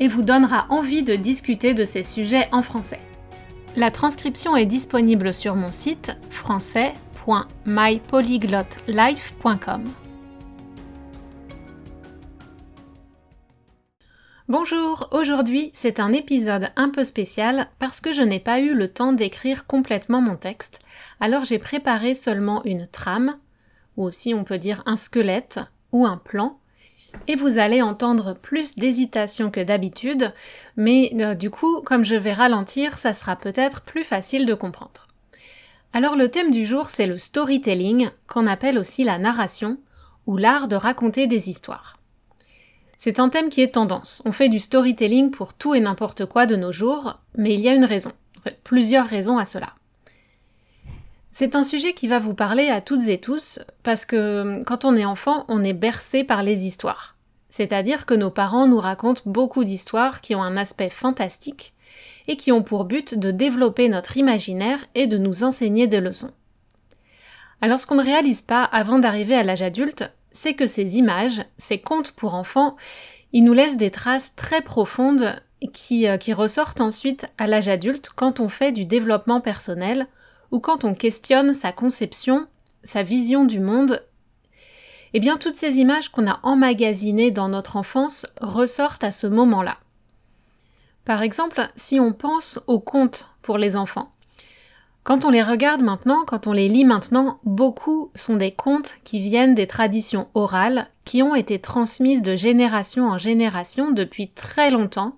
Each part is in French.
et vous donnera envie de discuter de ces sujets en français. La transcription est disponible sur mon site français.mypolyglotlife.com. Bonjour, aujourd'hui c'est un épisode un peu spécial parce que je n'ai pas eu le temps d'écrire complètement mon texte, alors j'ai préparé seulement une trame, ou aussi on peut dire un squelette, ou un plan, et vous allez entendre plus d'hésitation que d'habitude, mais euh, du coup, comme je vais ralentir, ça sera peut-être plus facile de comprendre. Alors le thème du jour c'est le storytelling, qu'on appelle aussi la narration, ou l'art de raconter des histoires. C'est un thème qui est tendance. On fait du storytelling pour tout et n'importe quoi de nos jours, mais il y a une raison. plusieurs raisons à cela. C'est un sujet qui va vous parler à toutes et tous, parce que quand on est enfant, on est bercé par les histoires. C'est-à-dire que nos parents nous racontent beaucoup d'histoires qui ont un aspect fantastique et qui ont pour but de développer notre imaginaire et de nous enseigner des leçons. Alors ce qu'on ne réalise pas avant d'arriver à l'âge adulte, c'est que ces images, ces contes pour enfants, ils nous laissent des traces très profondes qui, euh, ressortent ensuite à l'âge adulte quand on fait du développement personnel ou quand on questionne sa conception, sa vision du monde. Eh bien, toutes ces images qu'on a emmagasinées dans notre enfance ressortent à ce moment-là. Par exemple, si on pense aux contes pour les enfants, quand on les regarde maintenant, quand on les lit maintenant, beaucoup sont des contes qui viennent des traditions orales qui ont été transmises de génération en génération depuis très longtemps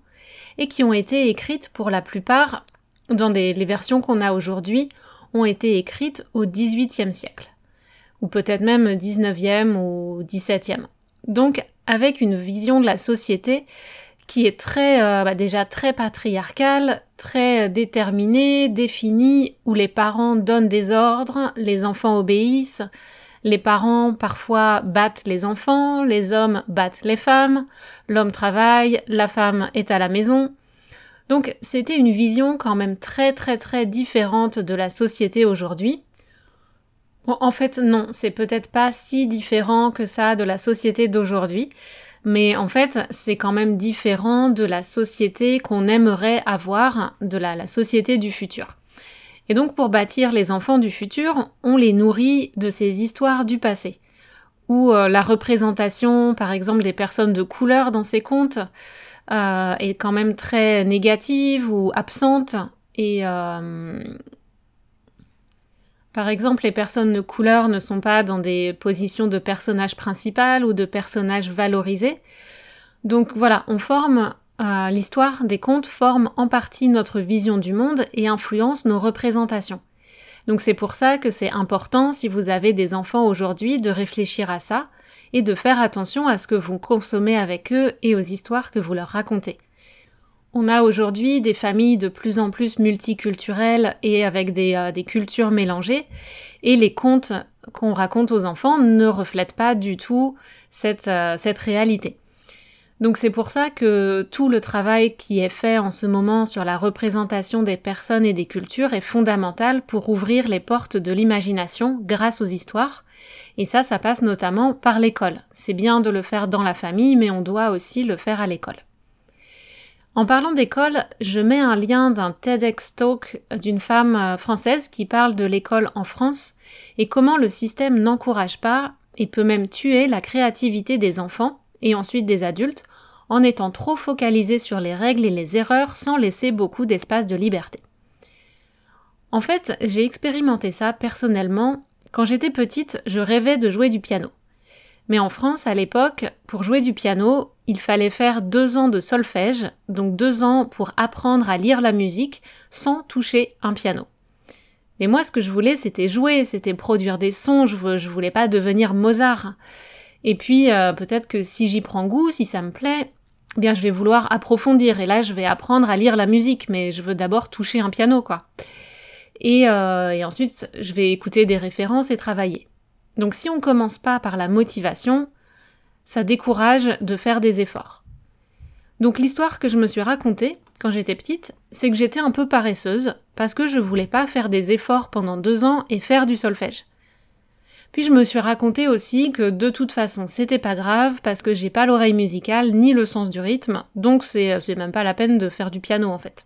et qui ont été écrites pour la plupart, dans les versions qu'on a aujourd'hui, ont été écrites au XVIIIe siècle, ou peut-être même XIXe ou XVIIe. Donc avec une vision de la société qui est très euh, bah, déjà très patriarcal, très déterminé, défini, où les parents donnent des ordres, les enfants obéissent, les parents parfois battent les enfants, les hommes battent les femmes, l'homme travaille, la femme est à la maison. Donc c'était une vision quand même très très très différente de la société aujourd'hui. En fait non, c'est peut-être pas si différent que ça de la société d'aujourd'hui mais en fait c'est quand même différent de la société qu'on aimerait avoir, de la, société du futur. Et donc pour bâtir les enfants du futur, on les nourrit de ces histoires du passé, où euh, la représentation par exemple des personnes de couleur dans ces contes euh, est quand même très négative ou absente et euh, par exemple, les personnes de couleur ne sont pas dans des positions de personnage principal ou de personnage valorisé. Donc voilà, on forme euh, l'histoire des contes forme en partie notre vision du monde et influence nos représentations. Donc c'est pour ça que c'est important, si vous avez des enfants aujourd'hui, de réfléchir à ça et de faire attention à ce que vous consommez avec eux et aux histoires que vous leur racontez. On a aujourd'hui des familles de plus en plus multiculturelles et avec des, euh, cultures mélangées, et les contes qu'on raconte aux enfants ne reflètent pas du tout euh, cette réalité. Donc c'est pour ça que tout le travail qui est fait en ce moment sur la représentation des personnes et des cultures est fondamental pour ouvrir les portes de l'imagination grâce aux histoires. Et ça, ça passe notamment par l'école. C'est bien de le faire dans la famille, mais on doit aussi le faire à l'école. En parlant d'école, je mets un lien d'un TEDx Talk d'une femme euh, française qui parle de l'école en France et comment le système n'encourage pas et peut même tuer la créativité des enfants et ensuite des adultes en étant trop focalisé sur les règles et les erreurs sans laisser beaucoup d'espace de liberté. En fait, j'ai expérimenté ça personnellement. Quand j'étais petite, je rêvais de jouer du piano. Mais en France, à l'époque, pour jouer du piano, il fallait faire deux ans de solfège, donc deux ans pour apprendre à lire la musique sans toucher un piano. Mais moi, ce que je voulais, c'était jouer, c'était produire des sons, je, voulais pas devenir Mozart. Et puis, euh, peut-être que si j'y prends goût, si ça me plaît, eh bien, je vais vouloir approfondir. Et là, je vais apprendre à lire la musique, mais je veux d'abord toucher un piano, quoi. Et, euh, et ensuite, je vais écouter des références et travailler. Donc, si on commence pas par la motivation, ça décourage de faire des efforts. Donc, l'histoire que je me suis racontée, quand j'étais petite, c'est que j'étais un peu paresseuse parce que je voulais pas faire des efforts pendant deux ans et faire du solfège. Puis je me suis raconté aussi que de toute façon c'était pas grave parce que j'ai pas l'oreille musicale ni le sens du rythme, donc c'est, c'est même pas la peine de faire du piano en fait.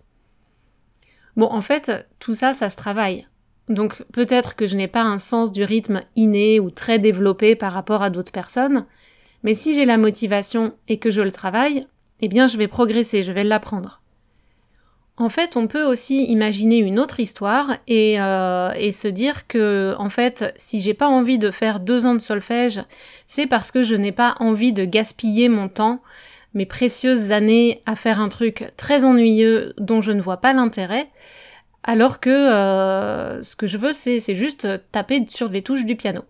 Bon, en fait, tout ça, ça se travaille. Donc peut-être que je n'ai pas un sens du rythme inné ou très développé par rapport à d'autres personnes, mais si j'ai la motivation et que je le travaille, eh bien je vais progresser, je vais l'apprendre. En fait, on peut aussi imaginer une autre histoire et, euh, se dire que, en fait, si j'ai pas envie de faire deux ans de solfège, c'est parce que je n'ai pas envie de gaspiller mon temps, mes précieuses années à faire un truc très ennuyeux dont je ne vois pas l'intérêt, alors que euh, ce que je veux, c'est juste taper sur les touches du piano.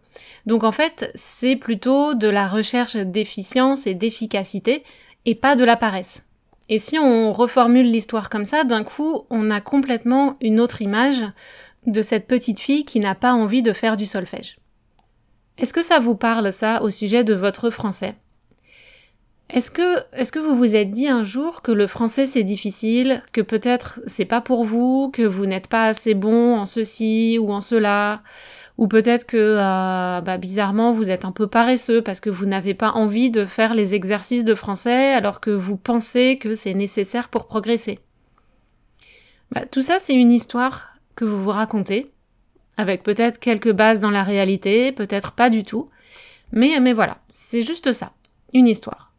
Donc en fait, c'est plutôt de la recherche d'efficience et d'efficacité, et pas de la paresse. Et si on reformule l'histoire comme ça, d'un coup, on a complètement une autre image de cette petite fille qui n'a pas envie de faire du solfège. Est-ce que ça vous parle ça au sujet de votre français? Est-ce que, est-ce que vous vous êtes dit un jour que le français c'est difficile, que peut-être c'est pas pour vous, que vous n'êtes pas assez bon en ceci ou en cela, ou peut-être que euh, bah, bizarrement vous êtes un peu paresseux parce que vous n'avez pas envie de faire les exercices de français alors que vous pensez que c'est nécessaire pour progresser? Bah, tout ça c'est une histoire que vous vous racontez, avec peut-être quelques bases dans la réalité, peut-être pas du tout, mais, mais voilà, c'est juste ça, une histoire.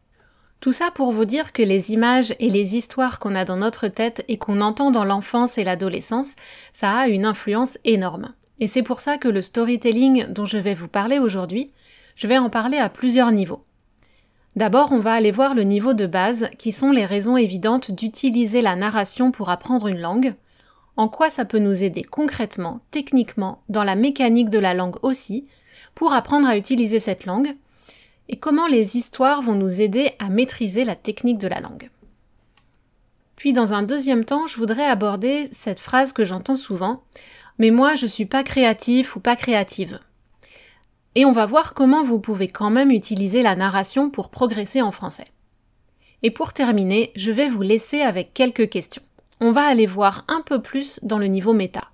Tout ça pour vous dire que les images et les histoires qu'on a dans notre tête et qu'on entend dans l'enfance et l'adolescence, ça a une influence énorme. Et c'est pour ça que le storytelling dont je vais vous parler aujourd'hui, je vais en parler à plusieurs niveaux. D'abord, on va aller voir le niveau de base, qui sont les raisons évidentes d'utiliser la narration pour apprendre une langue, en quoi ça peut nous aider concrètement, techniquement, dans la mécanique de la langue aussi, pour apprendre à utiliser cette langue, et comment les histoires vont nous aider à maîtriser la technique de la langue. Puis dans un deuxième temps, je voudrais aborder cette phrase que j'entends souvent, mais moi je suis pas créatif ou pas créative. Et on va voir comment vous pouvez quand même utiliser la narration pour progresser en français. Et pour terminer, je vais vous laisser avec quelques questions. On va aller voir un peu plus dans le niveau méta.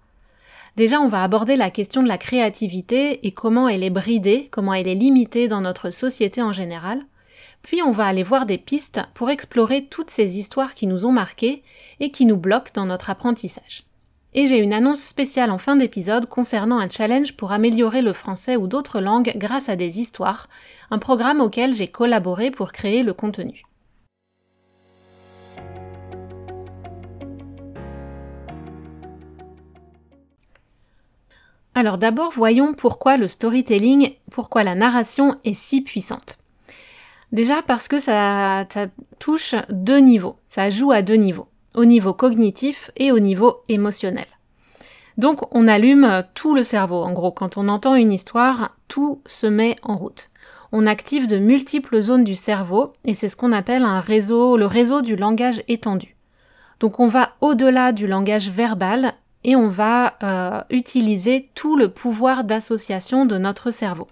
Déjà, on va aborder la question de la créativité et comment elle est bridée, comment elle est limitée dans notre société en général. Puis on va aller voir des pistes pour explorer toutes ces histoires qui nous ont marquées et qui nous bloquent dans notre apprentissage. Et j'ai une annonce spéciale en fin d'épisode concernant un challenge pour améliorer le français ou d'autres langues grâce à des histoires, un programme auquel j'ai collaboré pour créer le contenu. Alors d'abord voyons pourquoi le storytelling, pourquoi la narration est si puissante. Déjà parce que ça, touche deux niveaux, ça joue à deux niveaux au niveau cognitif et au niveau émotionnel. Donc on allume tout le cerveau. En gros, quand on entend une histoire, tout se met en route. On active de multiples zones du cerveau et c'est ce qu'on appelle un réseau, le réseau du langage étendu. Donc on va au-delà du langage verbal et on va euh, utiliser tout le pouvoir d'association de notre cerveau.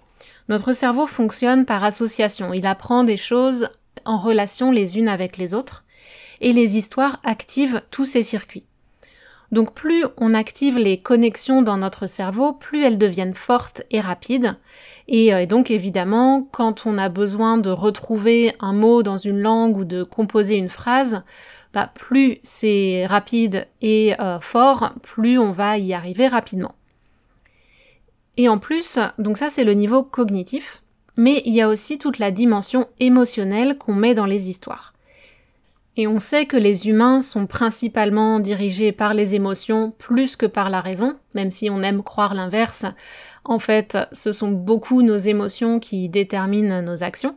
Notre cerveau fonctionne par association. Il apprend des choses en relation les unes avec les autres et les histoires activent tous ces circuits. Donc plus on active les connexions dans notre cerveau, plus elles deviennent fortes et rapides. Et, euh, donc évidemment, quand on a besoin de retrouver un mot dans une langue ou de composer une phrase, bah, plus c'est rapide et euh, fort, plus on va y arriver rapidement. Et en plus, donc ça c'est le niveau cognitif, mais il y a aussi toute la dimension émotionnelle qu'on met dans les histoires. Et on sait que les humains sont principalement dirigés par les émotions plus que par la raison, même si on aime croire l'inverse. En fait, ce sont beaucoup nos émotions qui déterminent nos actions.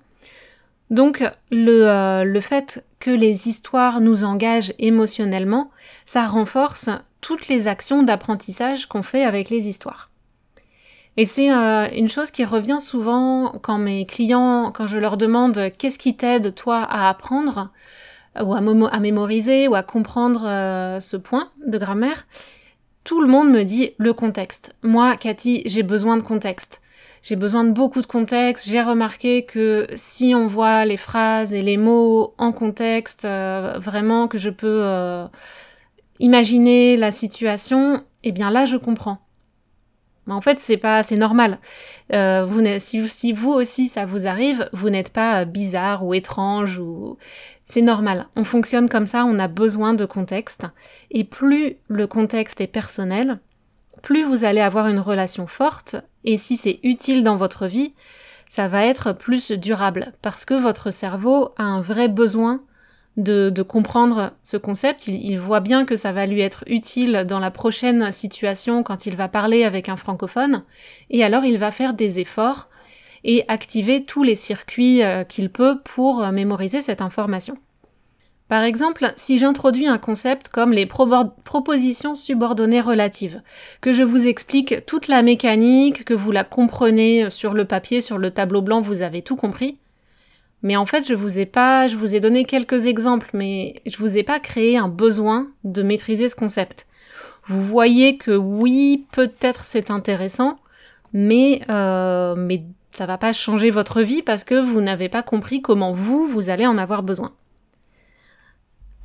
Donc le, euh, le fait que les histoires nous engagent émotionnellement, ça renforce toutes les actions d'apprentissage qu'on fait avec les histoires. Et c'est euh, une chose qui revient souvent quand mes clients, quand je leur demande qu'est-ce qui t'aide toi à apprendre, ou à, mémoriser, ou à comprendre euh, ce point de grammaire, tout le monde me dit le contexte. Moi, Cathy, j'ai besoin de contexte. J'ai besoin de beaucoup de contexte. J'ai remarqué que si on voit les phrases et les mots en contexte, euh, vraiment que je peux imaginer la situation, eh bien là, je comprends. Mais en fait, c'est pas, c'est normal. Euh, vous, si, si, vous aussi ça vous arrive, vous n'êtes pas euh, bizarre ou étrange ou c'est normal. On fonctionne comme ça, on a besoin de contexte. Et plus le contexte est personnel, plus vous allez avoir une relation forte. Et si c'est utile dans votre vie, ça va être plus durable parce que votre cerveau a un vrai besoin de, comprendre ce concept. Il, voit bien que ça va lui être utile dans la prochaine situation quand il va parler avec un francophone, et alors il va faire des efforts et activer tous les circuits euh, qu'il peut pour euh, mémoriser cette information. Par exemple, si j'introduis un concept comme les propositions subordonnées relatives, que je vous explique toute la mécanique, que vous la comprenez sur le papier, sur le tableau blanc, vous avez tout compris, mais en fait, je vous ai pas, je vous ai donné quelques exemples, mais je vous ai pas créé un besoin de maîtriser ce concept. Vous voyez que oui, peut-être c'est intéressant, mais euh, mais ça va pas changer votre vie parce que vous n'avez pas compris comment vous vous allez en avoir besoin.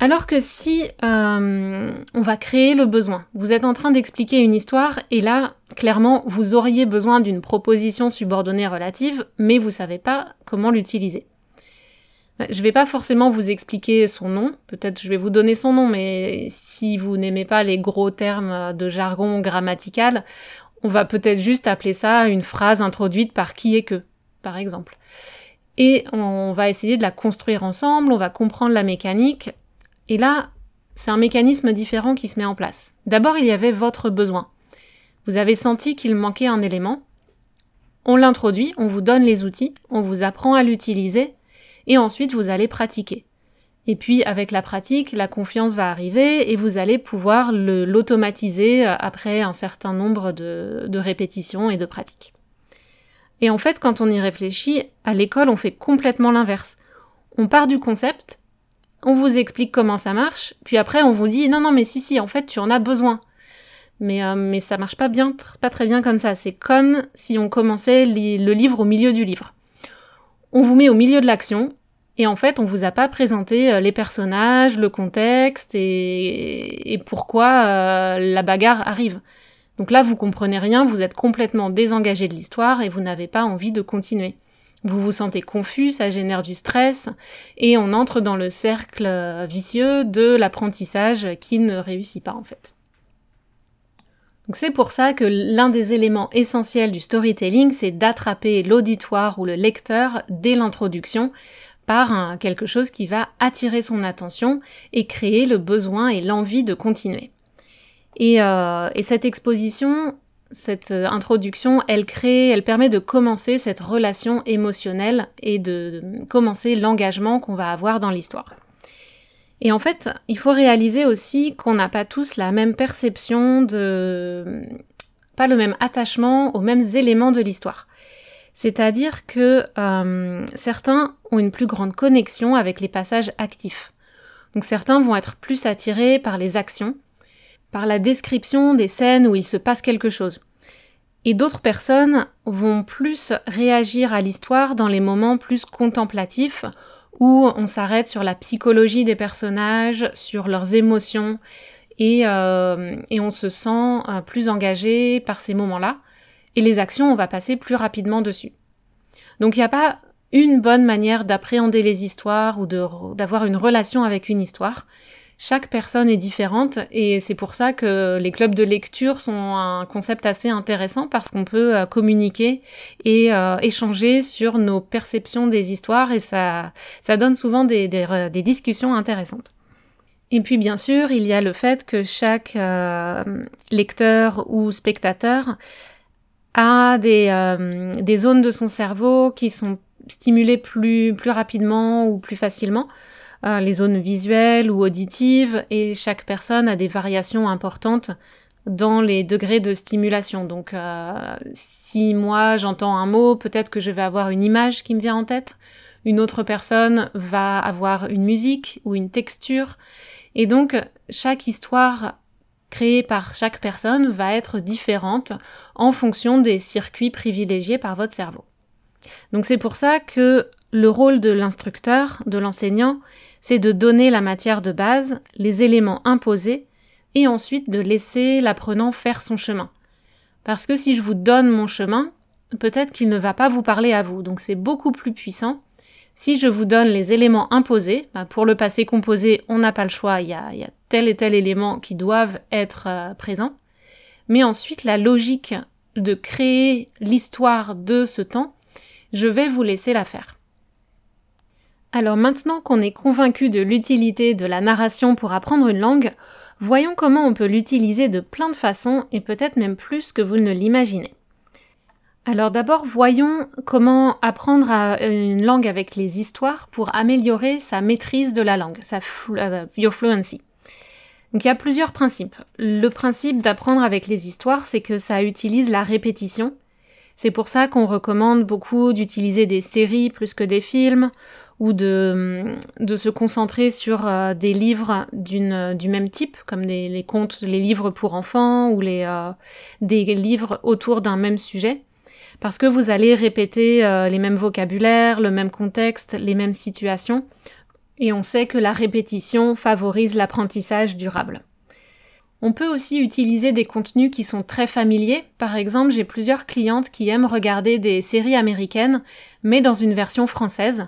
Alors que si euh, on va créer le besoin, vous êtes en train d'expliquer une histoire et là, clairement, vous auriez besoin d'une proposition subordonnée relative, mais vous savez pas comment l'utiliser. Je vais pas forcément vous expliquer son nom, peut-être je vais vous donner son nom, mais si vous n'aimez pas les gros termes de jargon grammatical, on va peut-être juste appeler ça une phrase introduite par qui et que, par exemple. Et on va essayer de la construire ensemble, on va comprendre la mécanique, et là, c'est un mécanisme différent qui se met en place. D'abord, il y avait votre besoin. Vous avez senti qu'il manquait un élément. On l'introduit, on vous donne les outils, on vous apprend à l'utiliser, et ensuite vous allez pratiquer. Et puis avec la pratique, la confiance va arriver et vous allez pouvoir l'automatiser euh, après un certain nombre de, de répétitions et de pratiques. Et en fait, quand on y réfléchit, à l'école, on fait complètement l'inverse. On part du concept, on vous explique comment ça marche, puis après on vous dit non non mais si si en fait tu en as besoin. Mais euh, mais ça marche pas bien, pas très bien comme ça. C'est comme si on commençait le livre au milieu du livre. On vous met au milieu de l'action, et en fait, on vous a pas présenté euh, les personnages, le contexte et, pourquoi euh, la bagarre arrive. Donc là, vous comprenez rien, vous êtes complètement désengagé de l'histoire et vous n'avez pas envie de continuer. Vous vous sentez confus, ça génère du stress, et on entre dans le cercle euh, vicieux de l'apprentissage qui ne réussit pas en fait. Donc c'est pour ça que l'un des éléments essentiels du storytelling, c'est d'attraper l'auditoire ou le lecteur dès l'introduction par quelque chose qui va attirer son attention et créer le besoin et l'envie de continuer. Et, euh, cette exposition, cette euh, introduction, elle crée, elle permet de commencer cette relation émotionnelle et de, commencer l'engagement qu'on va avoir dans l'histoire. Et en fait, il faut réaliser aussi qu'on n'a pas tous la même perception de, pas le même attachement aux mêmes éléments de l'histoire. C'est-à-dire que euh, certains ont une plus grande connexion avec les passages actifs. Donc certains vont être plus attirés par les actions, par la description des scènes où il se passe quelque chose. Et d'autres personnes vont plus réagir à l'histoire dans les moments plus contemplatifs, où on s'arrête sur la psychologie des personnages, sur leurs émotions, et, euh, on se sent euh, plus engagé par ces moments-là et les actions, on va passer plus rapidement dessus. Donc il n'y a pas une bonne manière d'appréhender les histoires ou d'avoir une relation avec une histoire. Chaque personne est différente et c'est pour ça que les clubs de lecture sont un concept assez intéressant parce qu'on peut euh, communiquer et euh, échanger sur nos perceptions des histoires et ça, ça donne souvent des, des, discussions intéressantes. Et puis bien sûr, il y a le fait que chaque euh, lecteur ou spectateur a des, des zones de son cerveau qui sont stimulées plus, plus rapidement ou plus facilement. Euh, les zones visuelles ou auditives, et chaque personne a des variations importantes dans les degrés de stimulation. Donc euh, si moi j'entends un mot, peut-être que je vais avoir une image qui me vient en tête, une autre personne va avoir une musique ou une texture, et donc chaque histoire créée par chaque personne va être différente en fonction des circuits privilégiés par votre cerveau. Donc c'est pour ça que le rôle de l'instructeur, de l'enseignant, c'est de donner la matière de base, les éléments imposés, et ensuite de laisser l'apprenant faire son chemin. Parce que si je vous donne mon chemin, peut-être qu'il ne va pas vous parler à vous, donc c'est beaucoup plus puissant. Si je vous donne les éléments imposés, bah, pour le passé composé, on n'a pas le choix, il y, a, tel et tel élément qui doivent être euh, présents. Mais ensuite, la logique de créer l'histoire de ce temps, je vais vous laisser la faire. Alors maintenant qu'on est convaincu de l'utilité de la narration pour apprendre une langue, voyons comment on peut l'utiliser de plein de façons et peut-être même plus que vous ne l'imaginez. Alors d'abord, voyons comment apprendre une langue avec les histoires pour améliorer sa maîtrise de la langue, sa euh, fluency. Donc il y a plusieurs principes. Le principe d'apprendre avec les histoires, c'est que ça utilise la répétition. C'est pour ça qu'on recommande beaucoup d'utiliser des séries plus que des films, ou de, se concentrer sur euh, des livres du même type, comme les contes, les livres pour enfants ou euh, des livres autour d'un même sujet, parce que vous allez répéter euh, les mêmes vocabulaires, le même contexte, les mêmes situations, et on sait que la répétition favorise l'apprentissage durable. On peut aussi utiliser des contenus qui sont très familiers. Par exemple, j'ai plusieurs clientes qui aiment regarder des séries américaines, mais dans une version française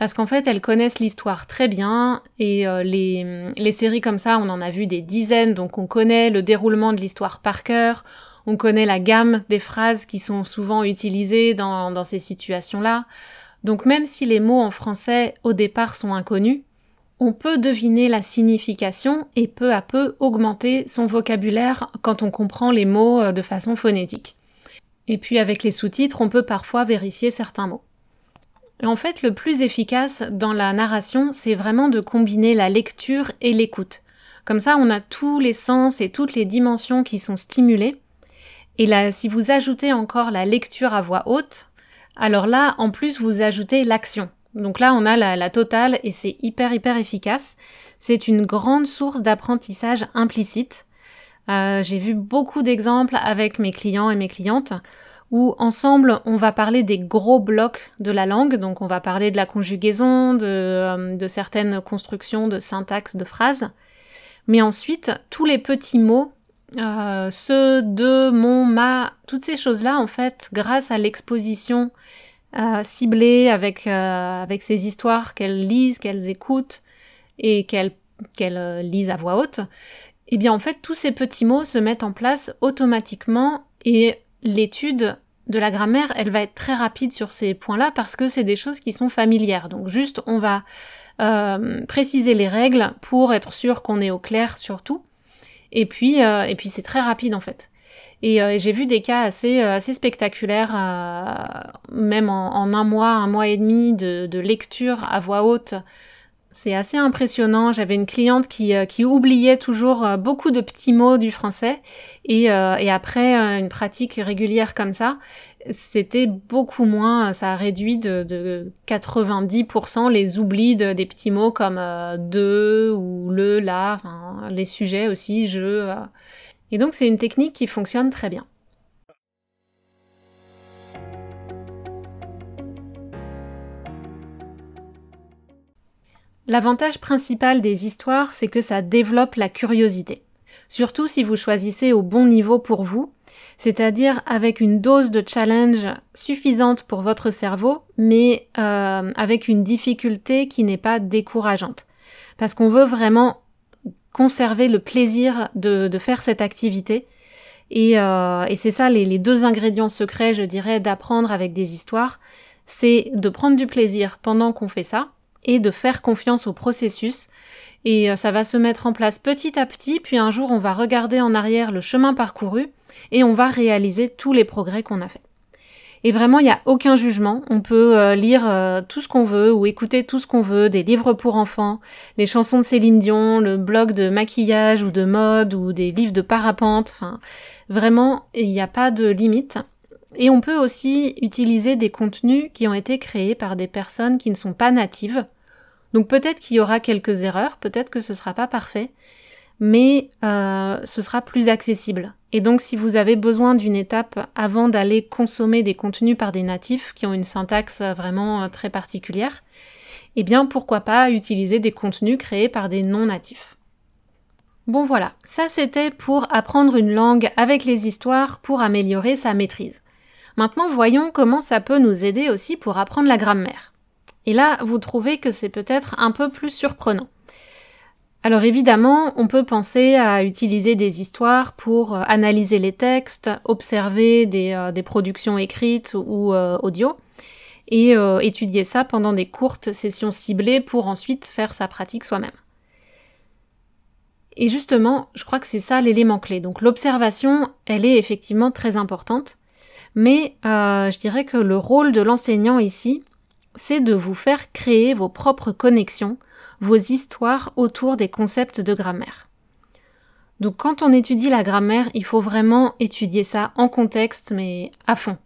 parce qu'en fait elles connaissent l'histoire très bien et euh, les, séries comme ça on en a vu des dizaines donc on connaît le déroulement de l'histoire par cœur, on connaît la gamme des phrases qui sont souvent utilisées dans, dans ces situations-là. Donc même si les mots en français au départ sont inconnus, on peut deviner la signification et peu à peu augmenter son vocabulaire quand on comprend les mots euh, de façon phonétique. Et puis avec les sous-titres, on peut parfois vérifier certains mots. En fait, le plus efficace dans la narration, c'est vraiment de combiner la lecture et l'écoute. Comme ça, on a tous les sens et toutes les dimensions qui sont stimulées. Et là, si vous ajoutez encore la lecture à voix haute, alors là, en plus, vous ajoutez l'action. Donc là, on a la, totale et c'est hyper, hyper efficace. C'est une grande source d'apprentissage implicite. Euh, j'ai vu beaucoup d'exemples avec mes clients et mes clientes où ensemble on va parler des gros blocs de la langue, donc on va parler de la conjugaison, de, euh, certaines constructions de syntaxe de phrases, mais ensuite tous les petits mots, euh, ce, de, mon, ma, toutes ces choses-là en fait, grâce à l'exposition euh, ciblée avec, avec ces histoires qu'elles lisent, qu'elles écoutent et qu'elles qu'elles lisent à voix haute, eh bien en fait tous ces petits mots se mettent en place automatiquement et l'étude de la grammaire, elle va être très rapide sur ces points-là parce que c'est des choses qui sont familières. Donc juste, on va euh, préciser les règles pour être sûr qu'on est au clair sur tout. Et puis, euh, et puis c'est très rapide en fait. Et euh, j'ai vu des cas assez, assez spectaculaires, même en, un mois, un mois et demi de, de lecture à voix haute c'est assez impressionnant. J'avais une cliente qui, euh, qui oubliait toujours euh, beaucoup de petits mots du français et, euh, et après une pratique régulière comme ça, c'était beaucoup moins, ça a réduit de, de 90% les oublis de, des petits mots comme de ou le, là, les sujets aussi, je. Et donc c'est une technique qui fonctionne très bien. L'avantage principal des histoires, c'est que ça développe la curiosité. Surtout si vous choisissez au bon niveau pour vous, c'est-à-dire avec une dose de challenge suffisante pour votre cerveau, mais euh, avec une difficulté qui n'est pas décourageante. Parce qu'on veut vraiment conserver le plaisir de, faire cette activité. Et, euh, c'est ça les, deux ingrédients secrets, je dirais, d'apprendre avec des histoires. C'est de prendre du plaisir pendant qu'on fait ça et de faire confiance au processus. Et euh, ça va se mettre en place petit à petit, puis un jour on va regarder en arrière le chemin parcouru et on va réaliser tous les progrès qu'on a fait. Et vraiment, il n'y a aucun jugement. On peut euh, lire euh, tout ce qu'on veut ou écouter tout ce qu'on veut, des livres pour enfants, les chansons de Céline Dion, le blog de maquillage ou de mode ou des livres de parapente. Enfin, vraiment, il n'y a pas de limite. Et on peut aussi utiliser des contenus qui ont été créés par des personnes qui ne sont pas natives. Donc peut-être qu'il y aura quelques erreurs, peut-être que ce sera pas parfait, mais euh, ce sera plus accessible. Et donc si vous avez besoin d'une étape avant d'aller consommer des contenus par des natifs qui ont une syntaxe vraiment euh, très particulière, eh bien pourquoi pas utiliser des contenus créés par des non-natifs. Bon voilà, ça c'était pour apprendre une langue avec les histoires pour améliorer sa maîtrise. Maintenant voyons comment ça peut nous aider aussi pour apprendre la grammaire. Et là, vous trouvez que c'est peut-être un peu plus surprenant. Alors évidemment, on peut penser à utiliser des histoires pour euh, analyser les textes, observer des, euh, productions écrites ou euh, audio, et étudier ça pendant des courtes sessions ciblées pour ensuite faire sa pratique soi-même. Et justement, je crois que c'est ça l'élément clé. Donc l'observation, elle est effectivement très importante, mais je dirais que le rôle de l'enseignant ici, c'est de vous faire créer vos propres connexions, vos histoires autour des concepts de grammaire. Donc quand on étudie la grammaire, il faut vraiment étudier ça en contexte, mais à fond.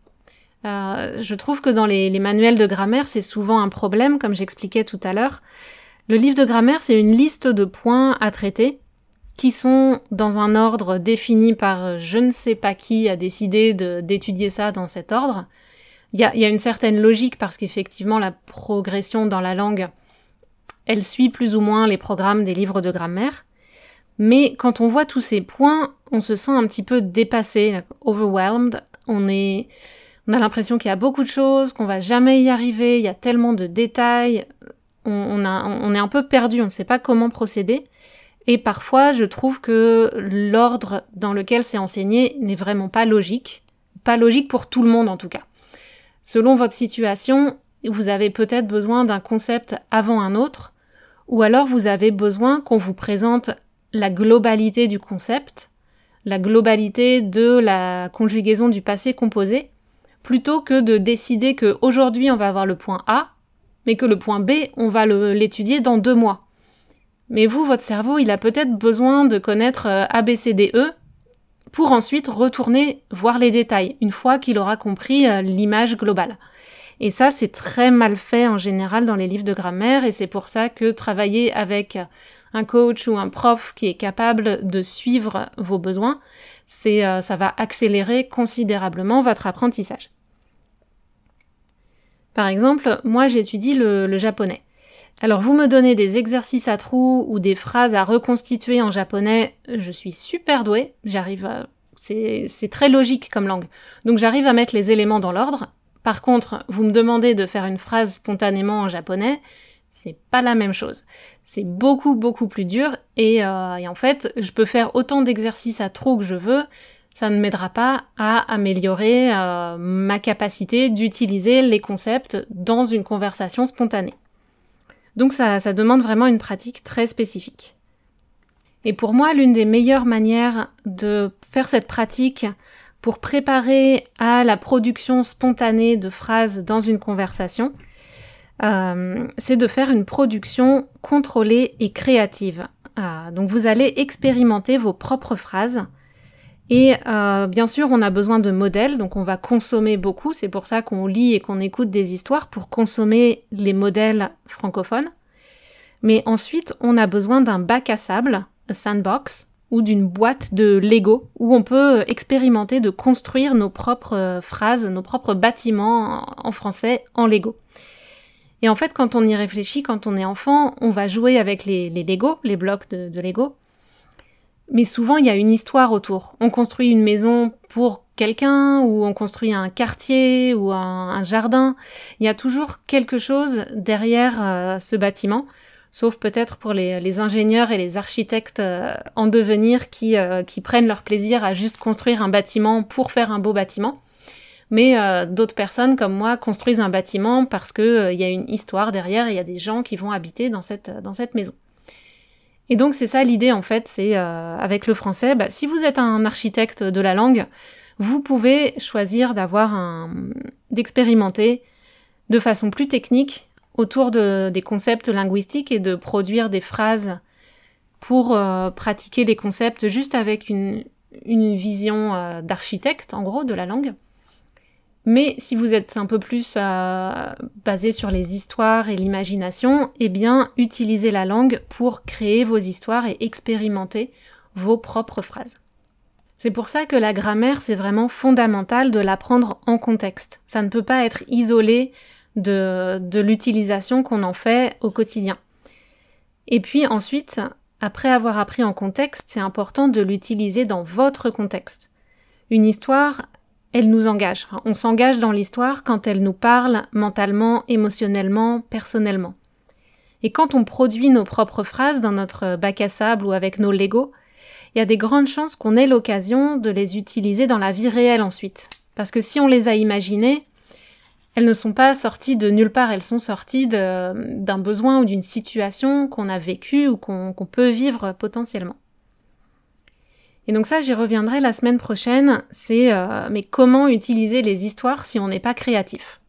Euh, je trouve que dans les, manuels de grammaire, c'est souvent un problème, comme j'expliquais tout à l'heure. Le livre de grammaire, c'est une liste de points à traiter qui sont dans un ordre défini par je ne sais pas qui a décidé d'étudier ça dans cet ordre. Il y a, une certaine logique parce qu'effectivement la progression dans la langue, elle suit plus ou moins les programmes des livres de grammaire. Mais quand on voit tous ces points, on se sent un petit peu dépassé, overwhelmed. On est, on a l'impression qu'il y a beaucoup de choses, qu'on va jamais y arriver. Il y a tellement de détails. On, est un peu perdu. On ne sait pas comment procéder. Et parfois, je trouve que l'ordre dans lequel c'est enseigné n'est vraiment pas logique. Pas logique pour tout le monde en tout cas. Selon votre situation, vous avez peut-être besoin d'un concept avant un autre, ou alors vous avez besoin qu'on vous présente la globalité du concept, la globalité de la conjugaison du passé composé, plutôt que de décider que aujourd'hui on va avoir le point A, mais que le point B, on va l'étudier dans deux mois. Mais vous, votre cerveau, il a peut-être besoin de connaître euh, A, B, C, D, E pour ensuite retourner voir les détails, une fois qu'il aura compris euh, l'image globale. Et ça, c'est très mal fait en général dans les livres de grammaire, et c'est pour ça que travailler avec un coach ou un prof qui est capable de suivre vos besoins, euh, ça va accélérer considérablement votre apprentissage. Par exemple, moi j'étudie le japonais. Alors vous me donnez des exercices à trous ou des phrases à reconstituer en japonais, je suis super douée, j'arrive à... C'est très logique comme langue. Donc j'arrive à mettre les éléments dans l'ordre. Par contre, vous me demandez de faire une phrase spontanément en japonais, c'est pas la même chose. C'est beaucoup beaucoup plus dur et, euh, en fait, je peux faire autant d'exercices à trous que je veux, ça ne m'aidera pas à améliorer euh, ma capacité d'utiliser les concepts dans une conversation spontanée. Donc ça, demande vraiment une pratique très spécifique. Et pour moi, l'une des meilleures manières de faire cette pratique pour préparer à la production spontanée de phrases dans une conversation, euh, c'est de faire une production contrôlée et créative. Euh, donc vous allez expérimenter vos propres phrases et euh, bien sûr, on a besoin de modèles, donc on va consommer beaucoup. C'est pour ça qu'on lit et qu'on écoute des histoires pour consommer les modèles francophones. Mais ensuite, on a besoin d'un bac à sable, un sandbox, ou d'une boîte de Lego où on peut expérimenter de construire nos propres phrases, nos propres bâtiments en français en Lego. Et en fait, quand on y réfléchit, quand on est enfant, on va jouer avec les, Lego, les blocs de Lego, mais souvent, il y a une histoire autour. On construit une maison pour quelqu'un, ou on construit un quartier, ou un, jardin. Il y a toujours quelque chose derrière euh, ce bâtiment. sauf peut-être pour les, ingénieurs et les architectes en devenir qui, qui prennent leur plaisir à juste construire un bâtiment pour faire un beau bâtiment. Mais d'autres personnes comme moi construisent un bâtiment parce qu'il il y a une histoire derrière et il y a des gens qui vont habiter dans cette maison. Et donc c'est ça l'idée en fait, c'est euh, avec le français, bah, si vous êtes un architecte de la langue, vous pouvez choisir d'avoir un d'expérimenter de façon plus technique autour de, des concepts linguistiques et de produire des phrases pour euh, pratiquer les concepts juste avec une, une vision euh, d'architecte en gros de la langue. Mais si vous êtes un peu plus euh, basé sur les histoires et l'imagination, eh bien, utilisez la langue pour créer vos histoires et expérimenter vos propres phrases. C'est pour ça que la grammaire, c'est vraiment fondamental de l'apprendre en contexte. Ça ne peut pas être isolé de, de l'utilisation qu'on en fait au quotidien. Et puis ensuite, après avoir appris en contexte, c'est important de l'utiliser dans votre contexte. Une histoire, elle nous engage. on s'engage dans l'histoire quand elle nous parle mentalement, émotionnellement, personnellement. Et quand on produit nos propres phrases dans notre bac à sable ou avec nos Legos, il y a des grandes chances qu'on ait l'occasion de les utiliser dans la vie réelle ensuite. Parce que si on les a imaginées, elles ne sont pas sorties de nulle part, elles sont sorties d'un besoin ou d'une situation qu'on a vécue ou qu'on peut vivre potentiellement. Et donc ça, j'y reviendrai la semaine prochaine, c'est euh, mais comment utiliser les histoires si on n'est pas créatif?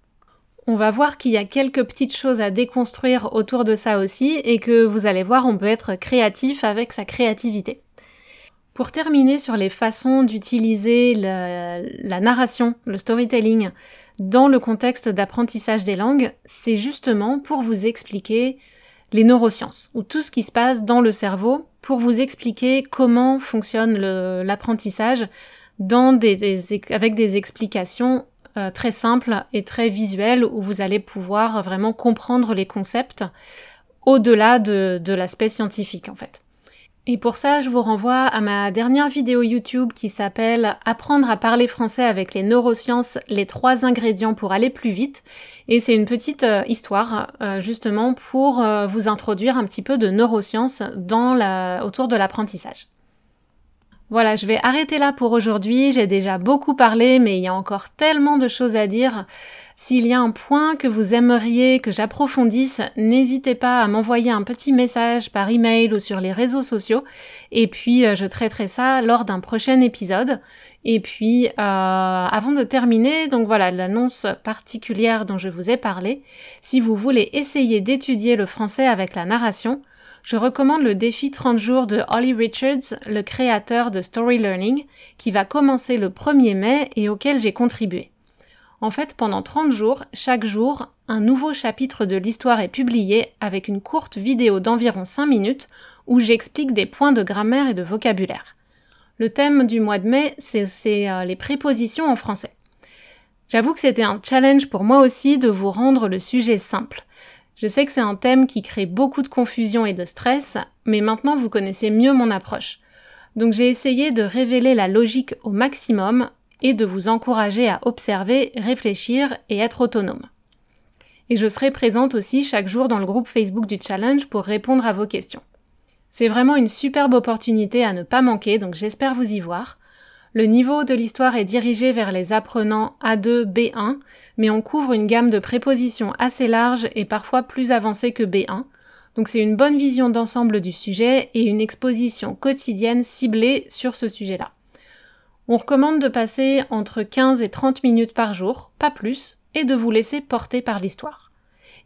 On va voir qu'il y a quelques petites choses à déconstruire autour de ça aussi et que vous allez voir, on peut être créatif avec sa créativité. Pour terminer sur les façons d'utiliser la narration, le storytelling dans le contexte d'apprentissage des langues, c'est justement pour vous expliquer les neurosciences, ou tout ce qui se passe dans le cerveau pour vous expliquer comment fonctionne l'apprentissage avec des explications euh, très simples et très visuelles où vous allez pouvoir vraiment comprendre les concepts au-delà de l'aspect scientifique en fait. Et pour ça, je vous renvoie à ma dernière vidéo YouTube qui s'appelle Apprendre à parler français avec les neurosciences, les trois ingrédients pour aller plus vite. Et c'est une petite euh, histoire euh, justement pour euh, vous introduire un petit peu de neurosciences autour de l'apprentissage. Voilà, je vais arrêter là pour aujourd'hui. J'ai déjà beaucoup parlé, mais il y a encore tellement de choses à dire. S'il y a un point que vous aimeriez que j'approfondisse, n'hésitez pas à m'envoyer un petit message par email ou sur les réseaux sociaux. Et puis, euh, je traiterai ça lors d'un prochain épisode. Et puis, euh, avant de terminer, donc voilà l'annonce particulière dont je vous ai parlé. Si vous voulez essayer d'étudier le français avec la narration, je recommande le défi 30 jours de Holly Richards, le créateur de Story Learning, qui va commencer le 1er mai et auquel j'ai contribué. En fait, pendant 30 jours, chaque jour, un nouveau chapitre de l'histoire est publié avec une courte vidéo d'environ 5 minutes où j'explique des points de grammaire et de vocabulaire. Le thème du mois de mai, c'est euh, les prépositions en français. J'avoue que c'était un challenge pour moi aussi de vous rendre le sujet simple. Je sais que c'est un thème qui crée beaucoup de confusion et de stress, mais maintenant vous connaissez mieux mon approche. Donc j'ai essayé de révéler la logique au maximum et de vous encourager à observer, réfléchir et être autonome. Et je serai présente aussi chaque jour dans le groupe Facebook du challenge pour répondre à vos questions. C'est vraiment une superbe opportunité à ne pas manquer, donc j'espère vous y voir. Le niveau de l'histoire est dirigé vers les apprenants A2, B1, mais on couvre une gamme de prépositions assez large et parfois plus avancée que B1, donc c'est une bonne vision d'ensemble du sujet et une exposition quotidienne ciblée sur ce sujet-là. On recommande de passer entre 15 et 30 minutes par jour, pas plus, et de vous laisser porter par l'histoire.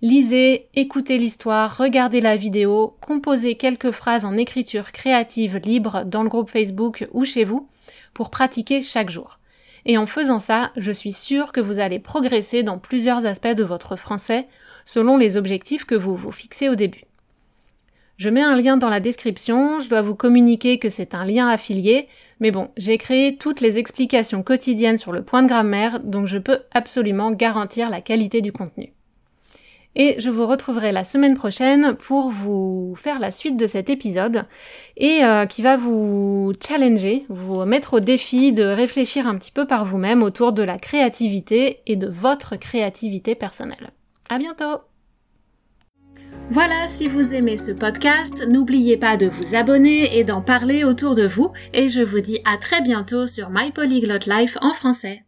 Lisez, écoutez l'histoire, regardez la vidéo, composez quelques phrases en écriture créative libre dans le groupe Facebook ou chez vous, pour pratiquer chaque jour. Et en faisant ça, je suis sûre que vous allez progresser dans plusieurs aspects de votre français selon les objectifs que vous vous fixez au début. Je mets un lien dans la description, je dois vous communiquer que c'est un lien affilié, mais bon, j'ai créé toutes les explications quotidiennes sur le point de grammaire, donc je peux absolument garantir la qualité du contenu. Et je vous retrouverai la semaine prochaine pour vous faire la suite de cet épisode et euh, qui va vous challenger, vous mettre au défi de réfléchir un petit peu par vous-même autour de la créativité et de votre créativité personnelle. À bientôt! Voilà, si vous aimez ce podcast, n'oubliez pas de vous abonner et d'en parler autour de vous, et je vous dis à très bientôt sur My Polyglot Life en français.